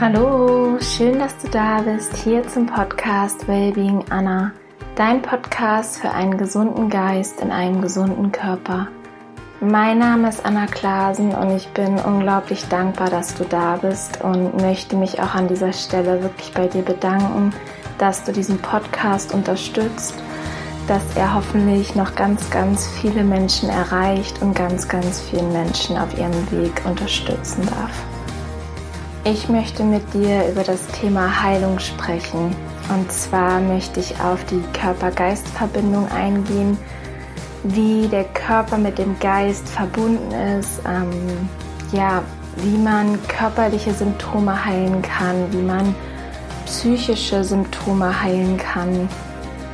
Hallo, schön, dass du da bist, hier zum Podcast Wellbeing Anna, dein Podcast für einen gesunden Geist in einem gesunden Körper. Mein Name ist Anna Klasen und ich bin unglaublich dankbar, dass du da bist und möchte mich auch an dieser Stelle wirklich bei dir bedanken, dass du diesen Podcast unterstützt, dass er hoffentlich noch ganz, ganz viele Menschen erreicht und ganz, ganz vielen Menschen auf ihrem Weg unterstützen darf. Ich möchte mit dir über das Thema Heilung sprechen. Und zwar möchte ich auf die Körper-Geist-Verbindung eingehen, wie der Körper mit dem Geist verbunden ist, ähm, ja, wie man körperliche Symptome heilen kann, wie man psychische Symptome heilen kann.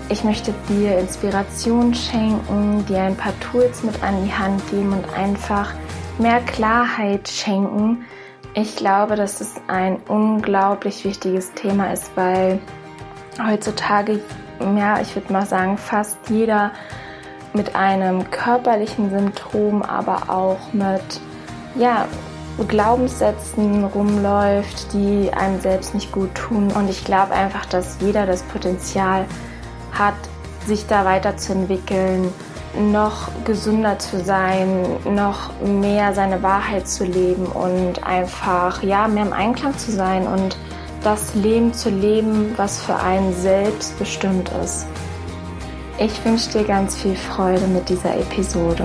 Ich möchte dir Inspiration schenken, dir ein paar Tools mit an die Hand geben und einfach mehr Klarheit schenken, ich glaube, dass es ein unglaublich wichtiges Thema ist, weil heutzutage, ja, ich würde mal sagen, fast jeder mit einem körperlichen Symptom, aber auch mit, ja, Glaubenssätzen rumläuft, die einem selbst nicht gut tun. Und ich glaube einfach, dass jeder das Potenzial hat, sich da weiterzuentwickeln, noch gesünder zu sein, noch mehr seine Wahrheit zu leben und einfach ja mehr im Einklang zu sein und das Leben zu leben, was für einen selbst bestimmt ist. Ich wünsche dir ganz viel Freude mit dieser Episode.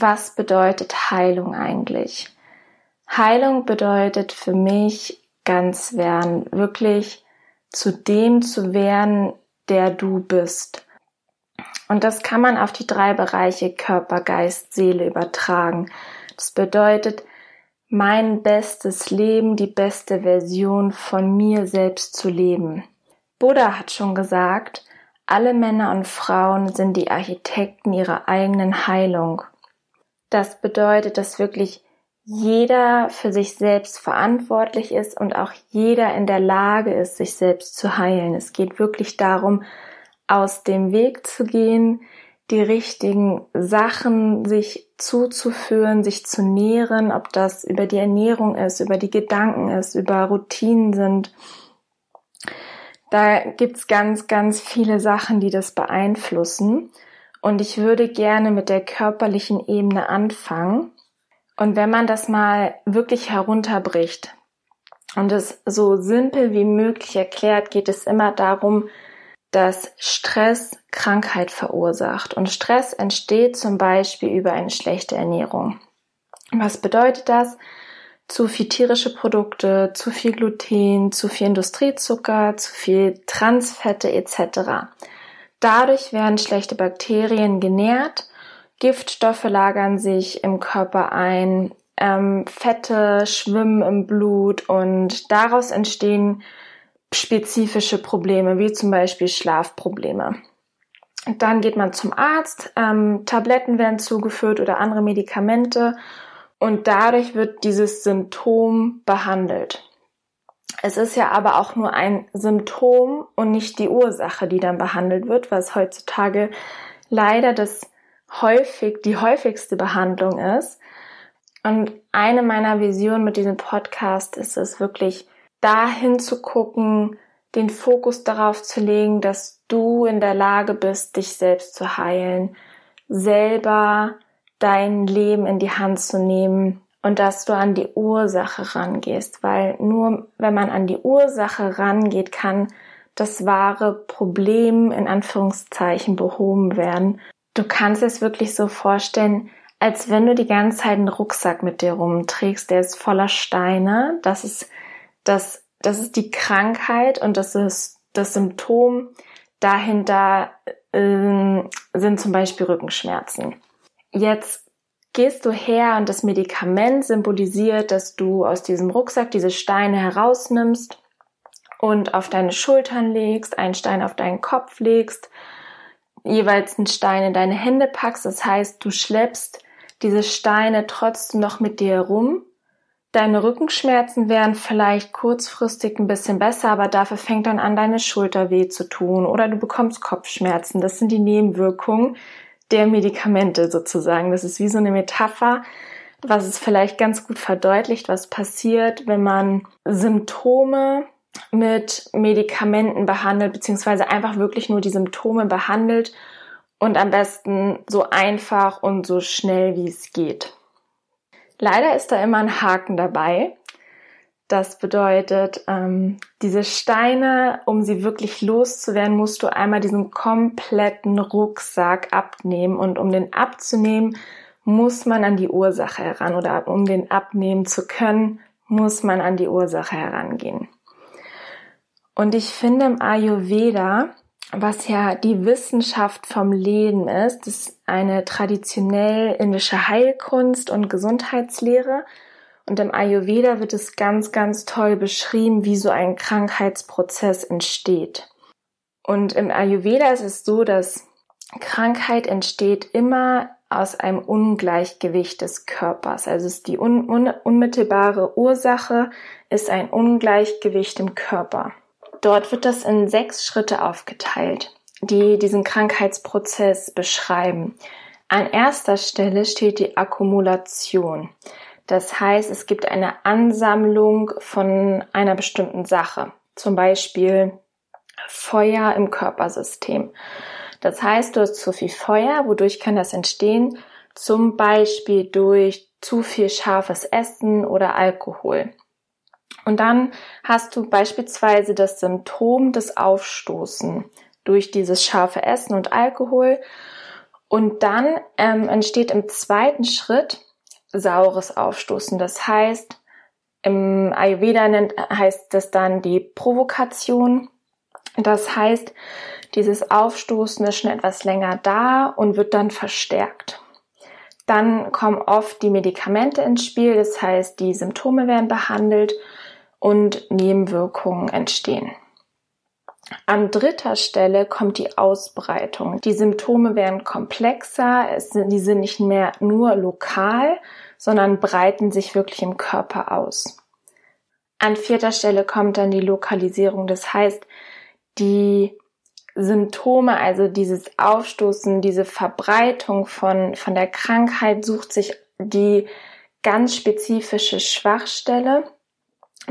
Was bedeutet Heilung eigentlich? Heilung bedeutet für mich ganz werden, wirklich zu dem zu werden, der du bist. Und das kann man auf die drei Bereiche Körper, Geist, Seele übertragen. Das bedeutet, mein bestes Leben, die beste Version von mir selbst zu leben. Buddha hat schon gesagt, alle Männer und Frauen sind die Architekten ihrer eigenen Heilung. Das bedeutet, dass wirklich jeder für sich selbst verantwortlich ist und auch jeder in der Lage ist, sich selbst zu heilen. Es geht wirklich darum, aus dem Weg zu gehen, die richtigen Sachen sich zuzuführen, sich zu nähren, ob das über die Ernährung ist, über die Gedanken ist, über Routinen sind. Da gibt's ganz, ganz viele Sachen, die das beeinflussen. Und ich würde gerne mit der körperlichen Ebene anfangen. Und wenn man das mal wirklich herunterbricht und es so simpel wie möglich erklärt, geht es immer darum, dass Stress Krankheit verursacht. Und Stress entsteht zum Beispiel über eine schlechte Ernährung. Was bedeutet das? Zu viel tierische Produkte, zu viel Gluten, zu viel Industriezucker, zu viel Transfette etc. Dadurch werden schlechte Bakterien genährt, Giftstoffe lagern sich im Körper ein, ähm, Fette schwimmen im Blut und daraus entstehen spezifische Probleme, wie zum Beispiel Schlafprobleme. Dann geht man zum Arzt, ähm, Tabletten werden zugeführt oder andere Medikamente und dadurch wird dieses Symptom behandelt. Es ist ja aber auch nur ein Symptom und nicht die Ursache, die dann behandelt wird, was heutzutage leider das häufig, die häufigste Behandlung ist. Und eine meiner Visionen mit diesem Podcast ist es wirklich, dahin zu gucken, den Fokus darauf zu legen, dass du in der Lage bist, dich selbst zu heilen, selber dein Leben in die Hand zu nehmen und dass du an die Ursache rangehst, weil nur wenn man an die Ursache rangeht, kann das wahre Problem in Anführungszeichen behoben werden. Du kannst es wirklich so vorstellen, als wenn du die ganze Zeit einen Rucksack mit dir rumträgst, der ist voller Steine. Das ist das, das ist die Krankheit und das ist das Symptom. Dahinter äh, sind zum Beispiel Rückenschmerzen. Jetzt gehst du her und das Medikament symbolisiert, dass du aus diesem Rucksack diese Steine herausnimmst und auf deine Schultern legst, einen Stein auf deinen Kopf legst, jeweils einen Stein in deine Hände packst. Das heißt, du schleppst diese Steine trotzdem noch mit dir herum. Deine Rückenschmerzen wären vielleicht kurzfristig ein bisschen besser, aber dafür fängt dann an, deine Schulter weh zu tun oder du bekommst Kopfschmerzen. Das sind die Nebenwirkungen der Medikamente sozusagen. Das ist wie so eine Metapher, was es vielleicht ganz gut verdeutlicht, was passiert, wenn man Symptome mit Medikamenten behandelt, beziehungsweise einfach wirklich nur die Symptome behandelt und am besten so einfach und so schnell wie es geht. Leider ist da immer ein Haken dabei. Das bedeutet, ähm, diese Steine, um sie wirklich loszuwerden, musst du einmal diesen kompletten Rucksack abnehmen. Und um den abzunehmen, muss man an die Ursache heran. Oder um den abnehmen zu können, muss man an die Ursache herangehen. Und ich finde im Ayurveda was ja die Wissenschaft vom Leben ist. Ist eine traditionell indische Heilkunst und Gesundheitslehre. Und im Ayurveda wird es ganz, ganz toll beschrieben, wie so ein Krankheitsprozess entsteht. Und im Ayurveda ist es so, dass Krankheit entsteht immer aus einem Ungleichgewicht des Körpers. Also ist die un un unmittelbare Ursache ist ein Ungleichgewicht im Körper. Dort wird das in sechs Schritte aufgeteilt, die diesen Krankheitsprozess beschreiben. An erster Stelle steht die Akkumulation. Das heißt, es gibt eine Ansammlung von einer bestimmten Sache, zum Beispiel Feuer im Körpersystem. Das heißt, du hast zu viel Feuer, wodurch kann das entstehen? Zum Beispiel durch zu viel scharfes Essen oder Alkohol. Und dann hast du beispielsweise das Symptom des Aufstoßen durch dieses scharfe Essen und Alkohol. Und dann ähm, entsteht im zweiten Schritt saures Aufstoßen. Das heißt, im Ayurveda nennt, heißt das dann die Provokation. Das heißt, dieses Aufstoßen ist schon etwas länger da und wird dann verstärkt. Dann kommen oft die Medikamente ins Spiel, das heißt, die Symptome werden behandelt und Nebenwirkungen entstehen. An dritter Stelle kommt die Ausbreitung. Die Symptome werden komplexer, die sind nicht mehr nur lokal, sondern breiten sich wirklich im Körper aus. An vierter Stelle kommt dann die Lokalisierung. Das heißt, die Symptome, also dieses Aufstoßen, diese Verbreitung von, von der Krankheit sucht sich die ganz spezifische Schwachstelle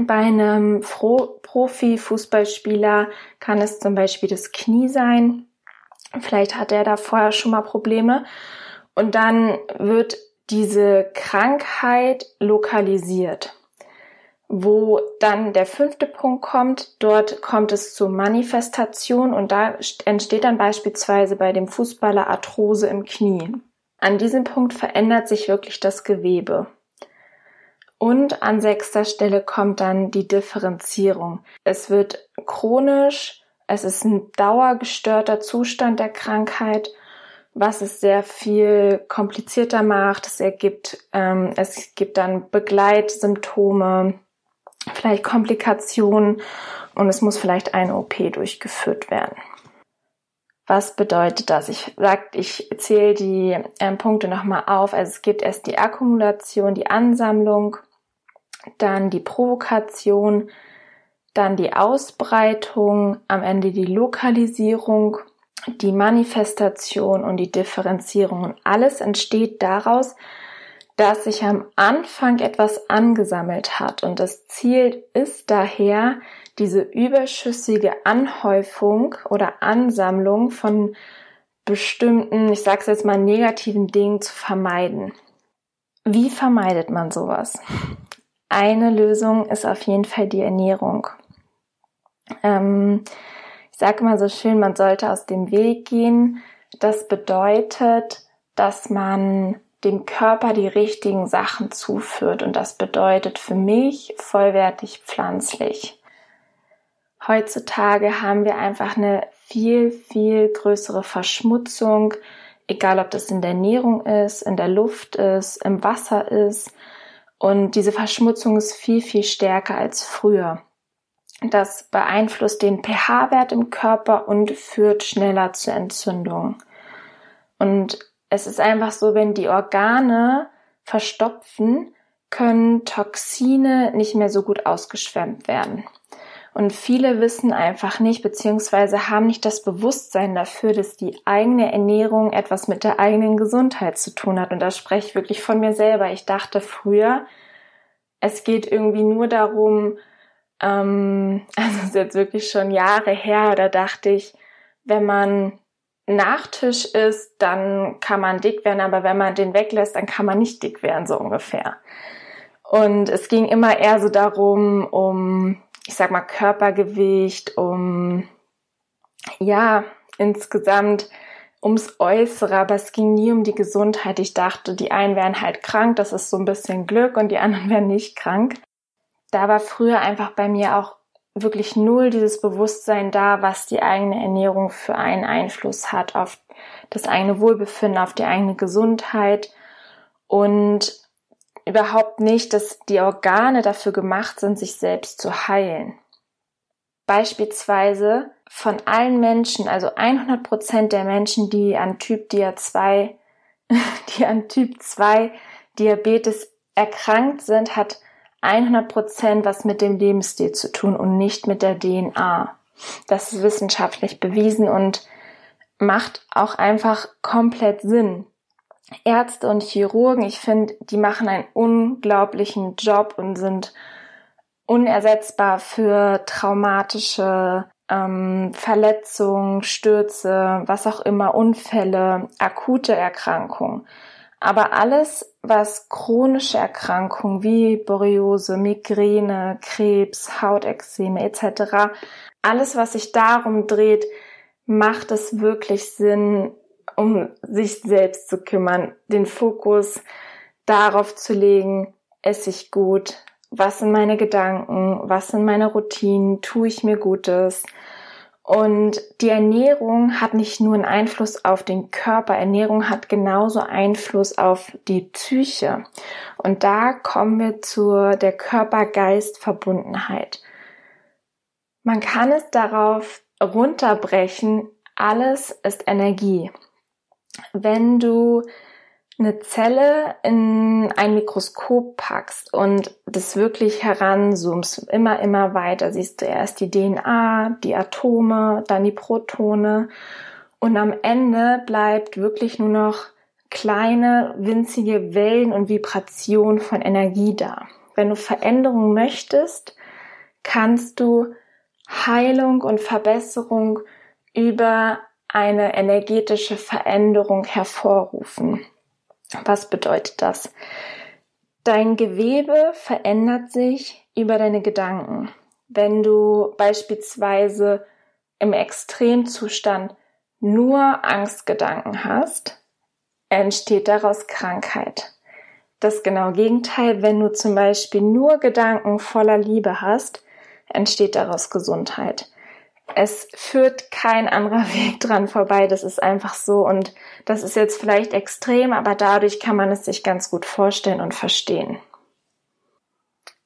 bei einem Profi-Fußballspieler kann es zum Beispiel das Knie sein. Vielleicht hat er da vorher schon mal Probleme. Und dann wird diese Krankheit lokalisiert. Wo dann der fünfte Punkt kommt, dort kommt es zur Manifestation und da entsteht dann beispielsweise bei dem Fußballer Arthrose im Knie. An diesem Punkt verändert sich wirklich das Gewebe. Und an sechster Stelle kommt dann die Differenzierung. Es wird chronisch, es ist ein dauergestörter Zustand der Krankheit, was es sehr viel komplizierter macht. Es ergibt, ähm, es gibt dann Begleitsymptome, vielleicht Komplikationen und es muss vielleicht eine OP durchgeführt werden. Was bedeutet das? Ich sag, ich zähle die ähm, Punkte nochmal auf. Also es gibt erst die Akkumulation, die Ansammlung, dann die Provokation, dann die Ausbreitung, am Ende die Lokalisierung, die Manifestation und die Differenzierung. Und alles entsteht daraus, dass sich am Anfang etwas angesammelt hat. Und das Ziel ist daher, diese überschüssige Anhäufung oder Ansammlung von bestimmten, ich sage es jetzt mal, negativen Dingen zu vermeiden. Wie vermeidet man sowas? Eine Lösung ist auf jeden Fall die Ernährung. Ähm, ich sage mal so schön, man sollte aus dem Weg gehen. Das bedeutet, dass man dem Körper die richtigen Sachen zuführt und das bedeutet für mich vollwertig pflanzlich. Heutzutage haben wir einfach eine viel, viel größere Verschmutzung, egal ob das in der Ernährung ist, in der Luft ist, im Wasser ist. Und diese Verschmutzung ist viel, viel stärker als früher. Das beeinflusst den pH-Wert im Körper und führt schneller zu Entzündungen. Und es ist einfach so, wenn die Organe verstopfen, können Toxine nicht mehr so gut ausgeschwemmt werden. Und viele wissen einfach nicht, beziehungsweise haben nicht das Bewusstsein dafür, dass die eigene Ernährung etwas mit der eigenen Gesundheit zu tun hat. Und da spreche ich wirklich von mir selber. Ich dachte früher, es geht irgendwie nur darum, ähm, also ist jetzt wirklich schon Jahre her, da dachte ich, wenn man Nachtisch isst, dann kann man dick werden, aber wenn man den weglässt, dann kann man nicht dick werden, so ungefähr. Und es ging immer eher so darum, um, ich sag mal, Körpergewicht, um, ja, insgesamt ums Äußere, aber es ging nie um die Gesundheit. Ich dachte, die einen wären halt krank, das ist so ein bisschen Glück und die anderen wären nicht krank. Da war früher einfach bei mir auch wirklich null dieses Bewusstsein da, was die eigene Ernährung für einen Einfluss hat auf das eigene Wohlbefinden, auf die eigene Gesundheit und überhaupt nicht, dass die Organe dafür gemacht sind, sich selbst zu heilen. Beispielsweise von allen Menschen, also 100 Prozent der Menschen, die an Typ Dia 2, die an Typ 2 Diabetes erkrankt sind, hat 100 Prozent was mit dem Lebensstil zu tun und nicht mit der DNA. Das ist wissenschaftlich bewiesen und macht auch einfach komplett Sinn. Ärzte und Chirurgen, ich finde, die machen einen unglaublichen Job und sind unersetzbar für traumatische ähm, Verletzungen, Stürze, was auch immer, Unfälle, akute Erkrankungen. Aber alles, was chronische Erkrankungen wie Borreliose, Migräne, Krebs, Hautexzeme etc., alles, was sich darum dreht, macht es wirklich Sinn, um sich selbst zu kümmern, den Fokus darauf zu legen, esse ich gut, was sind meine Gedanken, was sind meine Routinen, tue ich mir Gutes, und die Ernährung hat nicht nur einen Einfluss auf den Körper, Ernährung hat genauso Einfluss auf die Psyche. Und da kommen wir zu der Körper-Geist-Verbundenheit. Man kann es darauf runterbrechen, alles ist Energie. Wenn du eine Zelle in ein Mikroskop packst und das wirklich heranzoomst, immer, immer weiter, siehst du erst die DNA, die Atome, dann die Protone und am Ende bleibt wirklich nur noch kleine, winzige Wellen und Vibrationen von Energie da. Wenn du Veränderung möchtest, kannst du Heilung und Verbesserung über eine energetische Veränderung hervorrufen. Was bedeutet das? Dein Gewebe verändert sich über deine Gedanken. Wenn du beispielsweise im Extremzustand nur Angstgedanken hast, entsteht daraus Krankheit. Das genaue Gegenteil, wenn du zum Beispiel nur Gedanken voller Liebe hast, entsteht daraus Gesundheit es führt kein anderer Weg dran vorbei. Das ist einfach so. Und das ist jetzt vielleicht extrem, aber dadurch kann man es sich ganz gut vorstellen und verstehen.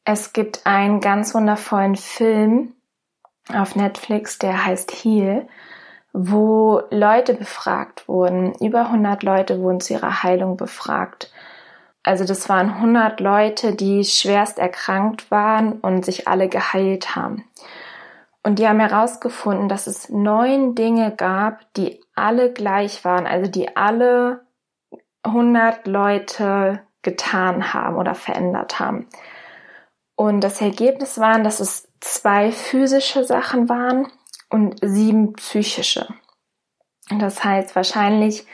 Es gibt einen ganz wundervollen Film auf Netflix, der heißt Heal, wo Leute befragt wurden. Über 100 Leute wurden zu ihrer Heilung befragt. Also das waren 100 Leute, die schwerst erkrankt waren und sich alle geheilt haben. Und die haben herausgefunden, dass es neun Dinge gab, die alle gleich waren, also die alle 100 Leute getan haben oder verändert haben. Und das Ergebnis waren, dass es zwei physische Sachen waren und sieben psychische. Das heißt wahrscheinlich,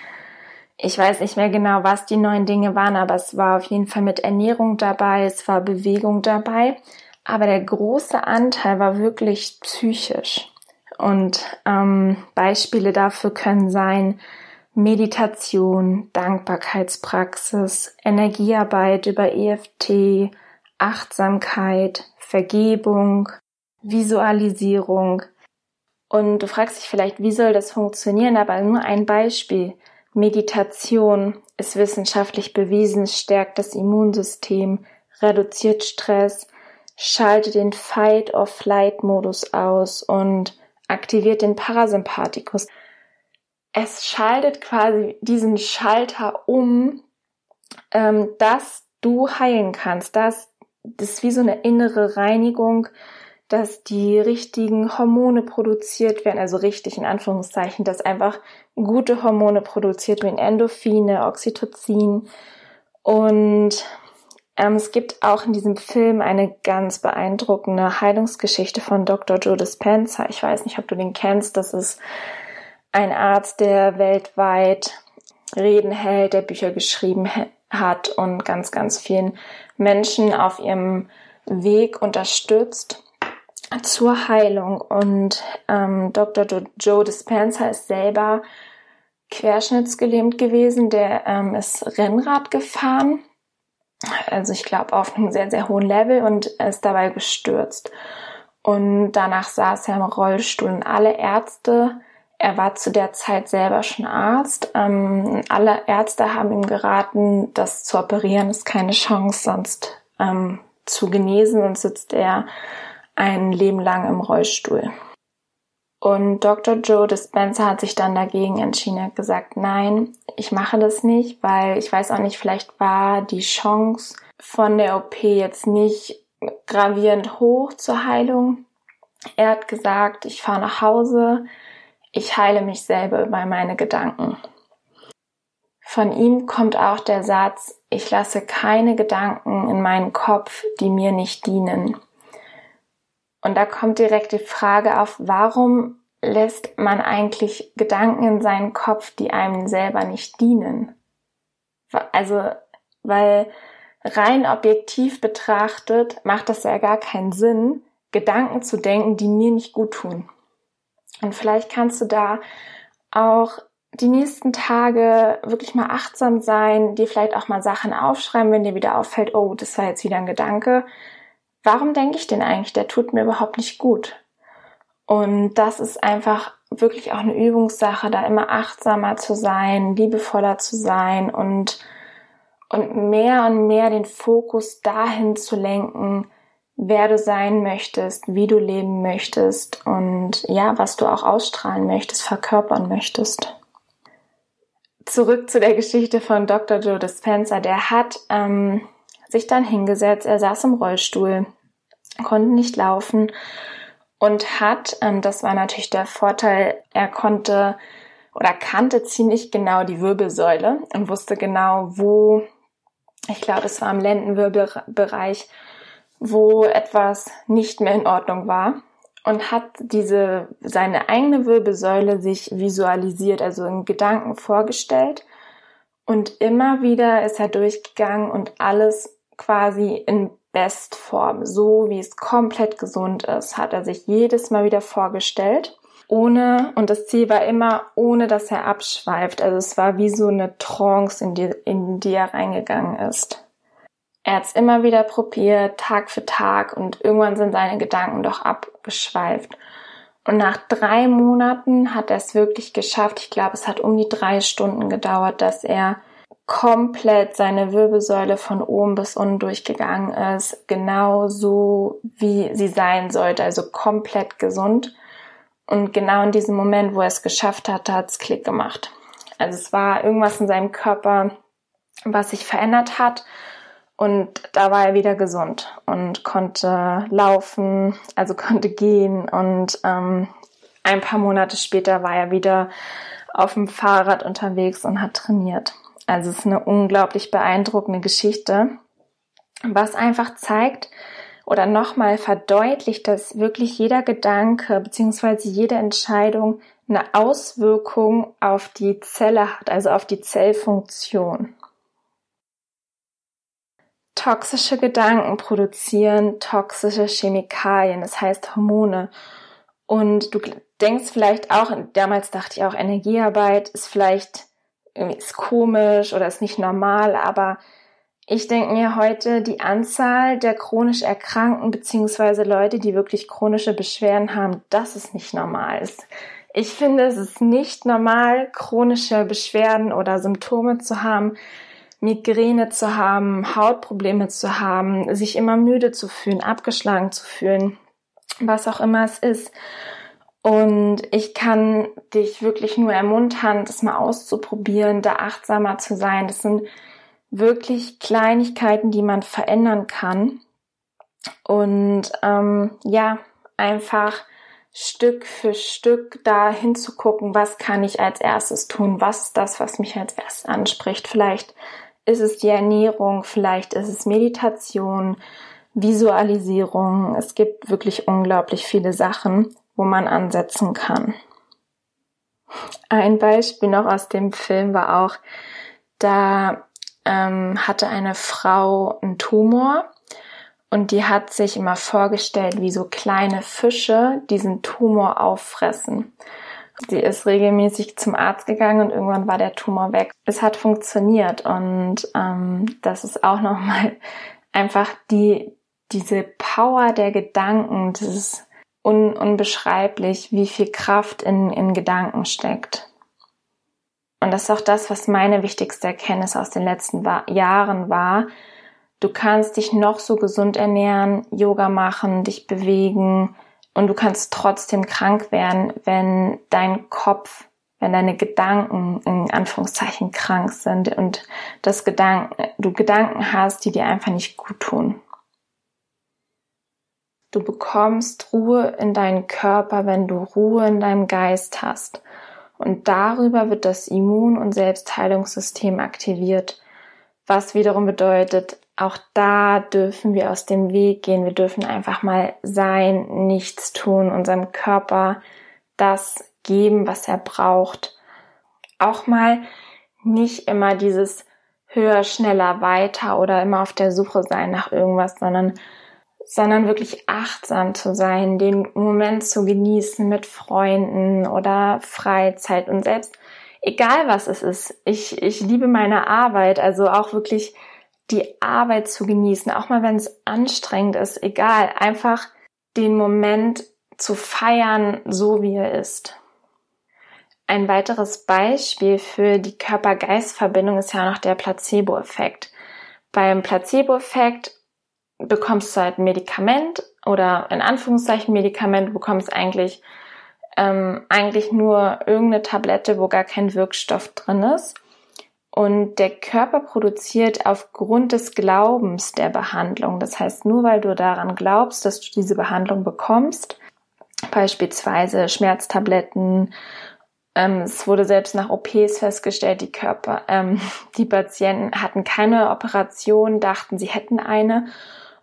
ich weiß nicht mehr genau, was die neun Dinge waren, aber es war auf jeden Fall mit Ernährung dabei, es war Bewegung dabei aber der große Anteil war wirklich psychisch. Und ähm, Beispiele dafür können sein Meditation, Dankbarkeitspraxis, Energiearbeit über EFT, Achtsamkeit, Vergebung, Visualisierung. Und du fragst dich vielleicht, wie soll das funktionieren? Aber nur ein Beispiel. Meditation ist wissenschaftlich bewiesen, stärkt das Immunsystem, reduziert Stress, schalte den Fight-or-Flight-Modus aus und aktiviert den Parasympathikus. Es schaltet quasi diesen Schalter um, ähm, dass du heilen kannst, dass das ist wie so eine innere Reinigung, dass die richtigen Hormone produziert werden, also richtig in Anführungszeichen, dass einfach gute Hormone produziert werden, Endorphine, Oxytocin. Und es gibt auch in diesem Film eine ganz beeindruckende Heilungsgeschichte von Dr. Joe Dispenza. Ich weiß nicht, ob du den kennst. Das ist ein Arzt, der weltweit Reden hält, der Bücher geschrieben hat und ganz, ganz vielen Menschen auf ihrem Weg unterstützt zur Heilung. Und ähm, Dr. Joe Dispenza ist selber querschnittsgelähmt gewesen. Der ähm, ist Rennrad gefahren. Also ich glaube auf einem sehr, sehr hohen Level und ist dabei gestürzt. Und danach saß er im Rollstuhl und alle Ärzte, er war zu der Zeit selber schon Arzt, ähm, alle Ärzte haben ihm geraten, das zu operieren ist keine Chance, sonst ähm, zu genesen und sitzt er ein Leben lang im Rollstuhl. Und Dr. Joe Dispenza hat sich dann dagegen entschieden, hat gesagt, nein, ich mache das nicht, weil ich weiß auch nicht, vielleicht war die Chance von der OP jetzt nicht gravierend hoch zur Heilung. Er hat gesagt, ich fahre nach Hause, ich heile mich selber bei meine Gedanken. Von ihm kommt auch der Satz, ich lasse keine Gedanken in meinen Kopf, die mir nicht dienen. Und da kommt direkt die Frage auf, warum lässt man eigentlich Gedanken in seinen Kopf, die einem selber nicht dienen? Also, weil rein objektiv betrachtet macht das ja gar keinen Sinn, Gedanken zu denken, die mir nicht gut tun. Und vielleicht kannst du da auch die nächsten Tage wirklich mal achtsam sein, dir vielleicht auch mal Sachen aufschreiben, wenn dir wieder auffällt, oh, das war jetzt wieder ein Gedanke, warum denke ich denn eigentlich, der tut mir überhaupt nicht gut? Und das ist einfach wirklich auch eine Übungssache, da immer achtsamer zu sein, liebevoller zu sein und, und mehr und mehr den Fokus dahin zu lenken, wer du sein möchtest, wie du leben möchtest und ja, was du auch ausstrahlen möchtest, verkörpern möchtest. Zurück zu der Geschichte von Dr. Joe Dispenza. Der hat ähm, sich dann hingesetzt, er saß im Rollstuhl konnte nicht laufen und hat, ähm, das war natürlich der Vorteil, er konnte oder kannte ziemlich genau die Wirbelsäule und wusste genau, wo, ich glaube, es war im Lendenwirbelbereich, wo etwas nicht mehr in Ordnung war und hat diese seine eigene Wirbelsäule sich visualisiert, also in Gedanken vorgestellt und immer wieder ist er durchgegangen und alles quasi in Bestform, so wie es komplett gesund ist, hat er sich jedes Mal wieder vorgestellt. Ohne, und das Ziel war immer, ohne dass er abschweift. Also es war wie so eine Trance, in die, in die er reingegangen ist. Er hat es immer wieder probiert, Tag für Tag, und irgendwann sind seine Gedanken doch abgeschweift. Und nach drei Monaten hat er es wirklich geschafft. Ich glaube, es hat um die drei Stunden gedauert, dass er komplett seine Wirbelsäule von oben bis unten durchgegangen ist, genau so wie sie sein sollte, also komplett gesund. Und genau in diesem Moment, wo er es geschafft hat, hat es Klick gemacht. Also es war irgendwas in seinem Körper, was sich verändert hat. Und da war er wieder gesund und konnte laufen, also konnte gehen. Und ähm, ein paar Monate später war er wieder auf dem Fahrrad unterwegs und hat trainiert. Also es ist eine unglaublich beeindruckende Geschichte, was einfach zeigt oder nochmal verdeutlicht, dass wirklich jeder Gedanke bzw. jede Entscheidung eine Auswirkung auf die Zelle hat, also auf die Zellfunktion. Toxische Gedanken produzieren toxische Chemikalien, das heißt Hormone. Und du denkst vielleicht auch, damals dachte ich auch, Energiearbeit ist vielleicht irgendwie ist komisch oder ist nicht normal, aber ich denke mir heute, die Anzahl der chronisch Erkrankten beziehungsweise Leute, die wirklich chronische Beschwerden haben, das ist nicht normal. Ich finde, es ist nicht normal, chronische Beschwerden oder Symptome zu haben, Migräne zu haben, Hautprobleme zu haben, sich immer müde zu fühlen, abgeschlagen zu fühlen, was auch immer es ist. Und ich kann dich wirklich nur ermuntern, das mal auszuprobieren, da achtsamer zu sein. Das sind wirklich Kleinigkeiten, die man verändern kann. Und ähm, ja, einfach Stück für Stück da hinzugucken, was kann ich als erstes tun, was ist das, was mich als erstes anspricht. Vielleicht ist es die Ernährung, vielleicht ist es Meditation, Visualisierung. Es gibt wirklich unglaublich viele Sachen, wo man ansetzen kann. Ein Beispiel noch aus dem Film war auch, da ähm, hatte eine Frau einen Tumor und die hat sich immer vorgestellt, wie so kleine Fische diesen Tumor auffressen. Sie ist regelmäßig zum Arzt gegangen und irgendwann war der Tumor weg. Es hat funktioniert und ähm, das ist auch nochmal einfach die, diese Power der Gedanken, ist un, unbeschreiblich, wie viel Kraft in, in Gedanken steckt. Und das ist auch das, was meine wichtigste Erkenntnis aus den letzten Jahren war. Du kannst dich noch so gesund ernähren, Yoga machen, dich bewegen, und du kannst trotzdem krank werden, wenn dein Kopf, wenn deine Gedanken in Anführungszeichen krank sind und das Gedanken, du Gedanken hast, die dir einfach nicht gut tun. Du bekommst Ruhe in deinen Körper, wenn du Ruhe in deinem Geist hast. Und darüber wird das Immun- und Selbstheilungssystem aktiviert, was wiederum bedeutet, auch da dürfen wir aus dem Weg gehen. Wir dürfen einfach mal sein, nichts tun, unserem Körper das geben, was er braucht. Auch mal nicht immer dieses höher, schneller, weiter oder immer auf der Suche sein nach irgendwas, sondern sondern wirklich achtsam zu sein, den Moment zu genießen mit Freunden oder Freizeit und selbst egal was es ist. Ich, ich liebe meine Arbeit, also auch wirklich die Arbeit zu genießen, auch mal wenn es anstrengend ist, egal, einfach den Moment zu feiern, so wie er ist. Ein weiteres Beispiel für die Körper-Geist-Verbindung ist ja noch der Placebo-Effekt. Beim Placebo-Effekt bekommst du halt ein Medikament oder in Anführungszeichen Medikament, bekommst eigentlich, ähm, eigentlich nur irgendeine Tablette, wo gar kein Wirkstoff drin ist. Und der Körper produziert aufgrund des Glaubens der Behandlung, das heißt nur weil du daran glaubst, dass du diese Behandlung bekommst, beispielsweise Schmerztabletten, ähm, es wurde selbst nach OPs festgestellt, die Körper, ähm, die Patienten hatten keine Operation, dachten, sie hätten eine.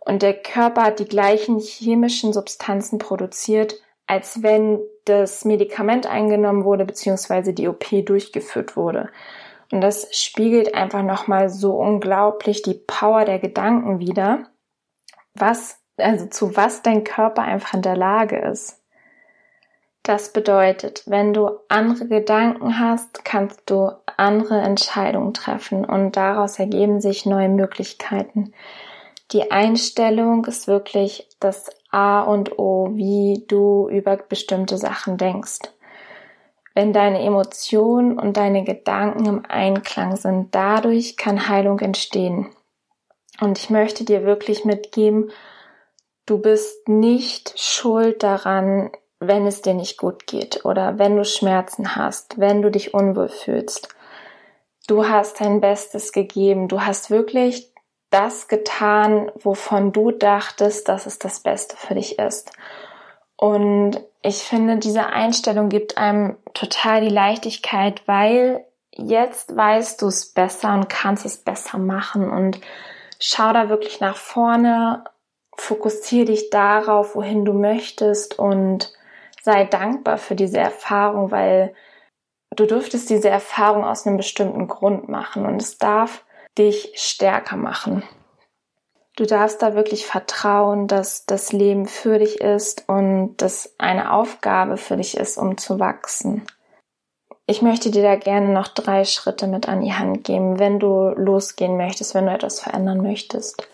Und der Körper hat die gleichen chemischen Substanzen produziert, als wenn das Medikament eingenommen wurde, beziehungsweise die OP durchgeführt wurde. Und das spiegelt einfach nochmal so unglaublich die Power der Gedanken wider, was, also zu was dein Körper einfach in der Lage ist. Das bedeutet, wenn du andere Gedanken hast, kannst du andere Entscheidungen treffen und daraus ergeben sich neue Möglichkeiten. Die Einstellung ist wirklich das A und O, wie du über bestimmte Sachen denkst. Wenn deine Emotionen und deine Gedanken im Einklang sind, dadurch kann Heilung entstehen. Und ich möchte dir wirklich mitgeben, du bist nicht schuld daran, wenn es dir nicht gut geht oder wenn du Schmerzen hast, wenn du dich unwohl fühlst. Du hast dein Bestes gegeben. Du hast wirklich das getan, wovon du dachtest, dass es das Beste für dich ist. Und ich finde, diese Einstellung gibt einem total die Leichtigkeit, weil jetzt weißt du es besser und kannst es besser machen und schau da wirklich nach vorne, fokussiere dich darauf, wohin du möchtest und sei dankbar für diese Erfahrung, weil du dürftest diese Erfahrung aus einem bestimmten Grund machen und es darf dich stärker machen. Du darfst da wirklich vertrauen, dass das Leben für dich ist und dass eine Aufgabe für dich ist, um zu wachsen. Ich möchte dir da gerne noch drei Schritte mit an die Hand geben, wenn du losgehen möchtest, wenn du etwas verändern möchtest.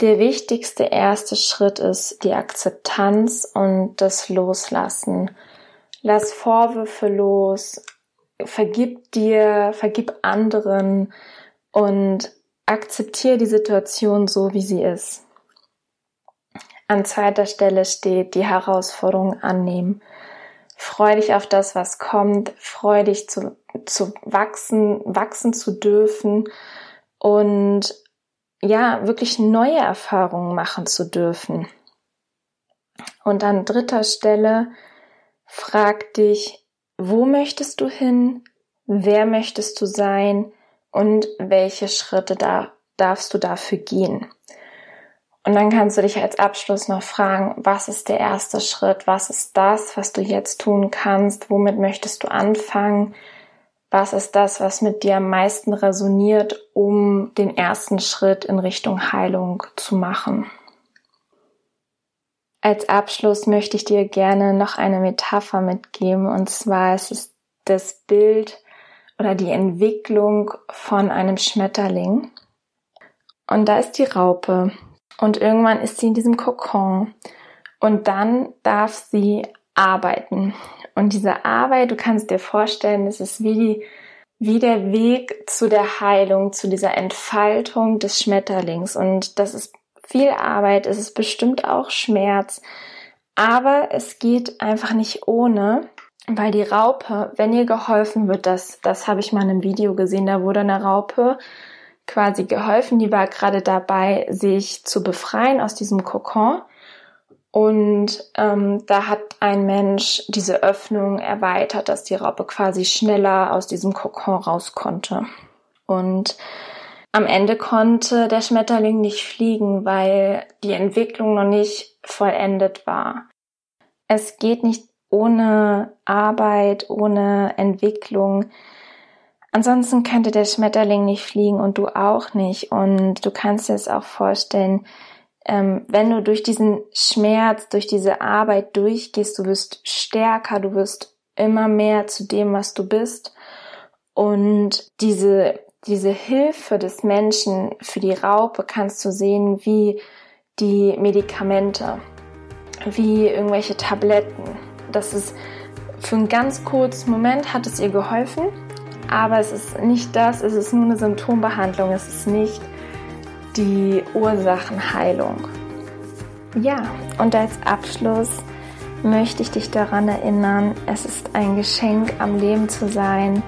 Der wichtigste erste Schritt ist die Akzeptanz und das Loslassen. Lass Vorwürfe los, vergib dir, vergib anderen und Akzeptiere die Situation so, wie sie ist. An zweiter Stelle steht die Herausforderung annehmen. Freu dich auf das, was kommt. Freu dich zu, zu wachsen, wachsen zu dürfen und ja, wirklich neue Erfahrungen machen zu dürfen. Und an dritter Stelle frag dich, wo möchtest du hin? Wer möchtest du sein? Und welche Schritte da, darfst du dafür gehen? Und dann kannst du dich als Abschluss noch fragen, was ist der erste Schritt? Was ist das, was du jetzt tun kannst? Womit möchtest du anfangen? Was ist das, was mit dir am meisten resoniert, um den ersten Schritt in Richtung Heilung zu machen? Als Abschluss möchte ich dir gerne noch eine Metapher mitgeben, und zwar ist es das Bild oder die Entwicklung von einem Schmetterling. Und da ist die Raupe. Und irgendwann ist sie in diesem Kokon. Und dann darf sie arbeiten. Und diese Arbeit, du kannst dir vorstellen, es ist wie die, wie der Weg zu der Heilung, zu dieser Entfaltung des Schmetterlings. Und das ist viel Arbeit, es ist bestimmt auch Schmerz. Aber es geht einfach nicht ohne, weil die Raupe, wenn ihr geholfen wird, das, das habe ich mal in einem Video gesehen, da wurde eine Raupe quasi geholfen, die war gerade dabei, sich zu befreien aus diesem Kokon. Und ähm, da hat ein Mensch diese Öffnung erweitert, dass die Raupe quasi schneller aus diesem Kokon raus konnte. Und am Ende konnte der Schmetterling nicht fliegen, weil die Entwicklung noch nicht vollendet war. Es geht nicht ohne Arbeit, ohne Entwicklung. Ansonsten könnte der Schmetterling nicht fliegen und du auch nicht. Und du kannst dir es auch vorstellen, ähm, wenn du durch diesen Schmerz, durch diese Arbeit durchgehst, du wirst stärker, du wirst immer mehr zu dem, was du bist. Und diese, diese Hilfe des Menschen für die Raupe kannst du sehen wie die Medikamente, wie irgendwelche Tabletten. Das ist für einen ganz kurzen Moment hat es ihr geholfen aber es ist nicht das, es ist nur eine Symptombehandlung, es ist nicht die Ursachenheilung. Ja, und als Abschluss möchte ich dich daran erinnern, es ist ein Geschenk am Leben zu sein.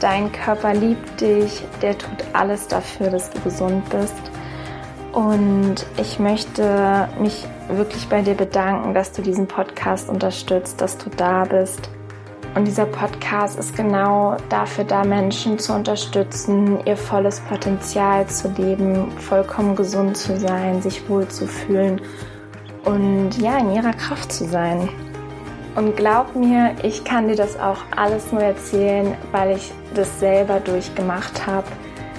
Dein Körper liebt dich, der tut alles dafür, dass du gesund bist. Und ich möchte mich wirklich bei dir bedanken, dass du diesen Podcast unterstützt, dass du da bist und dieser Podcast ist genau dafür da, Menschen zu unterstützen, ihr volles Potenzial zu leben, vollkommen gesund zu sein, sich wohlzufühlen und ja, in ihrer Kraft zu sein. Und glaub mir, ich kann dir das auch alles nur erzählen, weil ich das selber durchgemacht habe,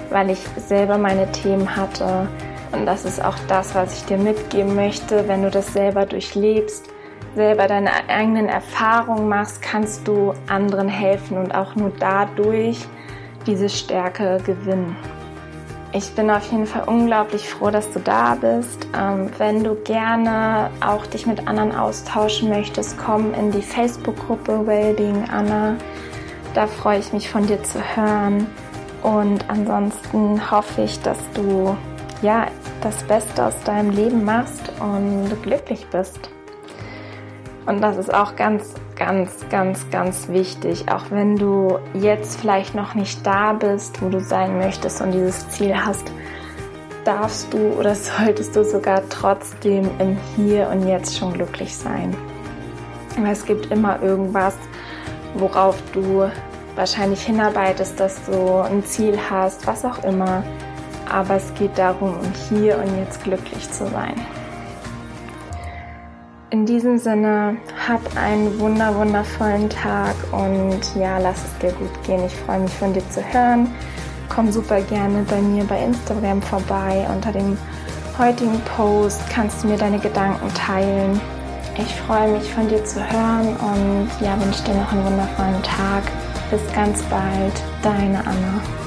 weil ich selber meine Themen hatte. Und das ist auch das, was ich dir mitgeben möchte, wenn du das selber durchlebst selber deine eigenen Erfahrungen machst, kannst du anderen helfen und auch nur dadurch diese Stärke gewinnen. Ich bin auf jeden Fall unglaublich froh, dass du da bist. Ähm, wenn du gerne auch dich mit anderen austauschen möchtest, komm in die Facebook-Gruppe Wellbeing Anna. Da freue ich mich von dir zu hören. Und ansonsten hoffe ich, dass du ja das Beste aus deinem Leben machst und glücklich bist. Und das ist auch ganz, ganz, ganz, ganz wichtig. Auch wenn du jetzt vielleicht noch nicht da bist, wo du sein möchtest und dieses Ziel hast, darfst du oder solltest du sogar trotzdem im Hier und Jetzt schon glücklich sein. Weil es gibt immer irgendwas, worauf du wahrscheinlich hinarbeitest, dass du ein Ziel hast, was auch immer. Aber es geht darum, im Hier und Jetzt glücklich zu sein. In diesem Sinne, hab einen wunder wundervollen Tag und ja, lass es dir gut gehen. Ich freue mich von dir zu hören. Komm super gerne bei mir bei Instagram vorbei. Unter dem heutigen Post kannst du mir deine Gedanken teilen. Ich freue mich von dir zu hören und ja, wünsche dir noch einen wundervollen Tag. Bis ganz bald, deine Anna.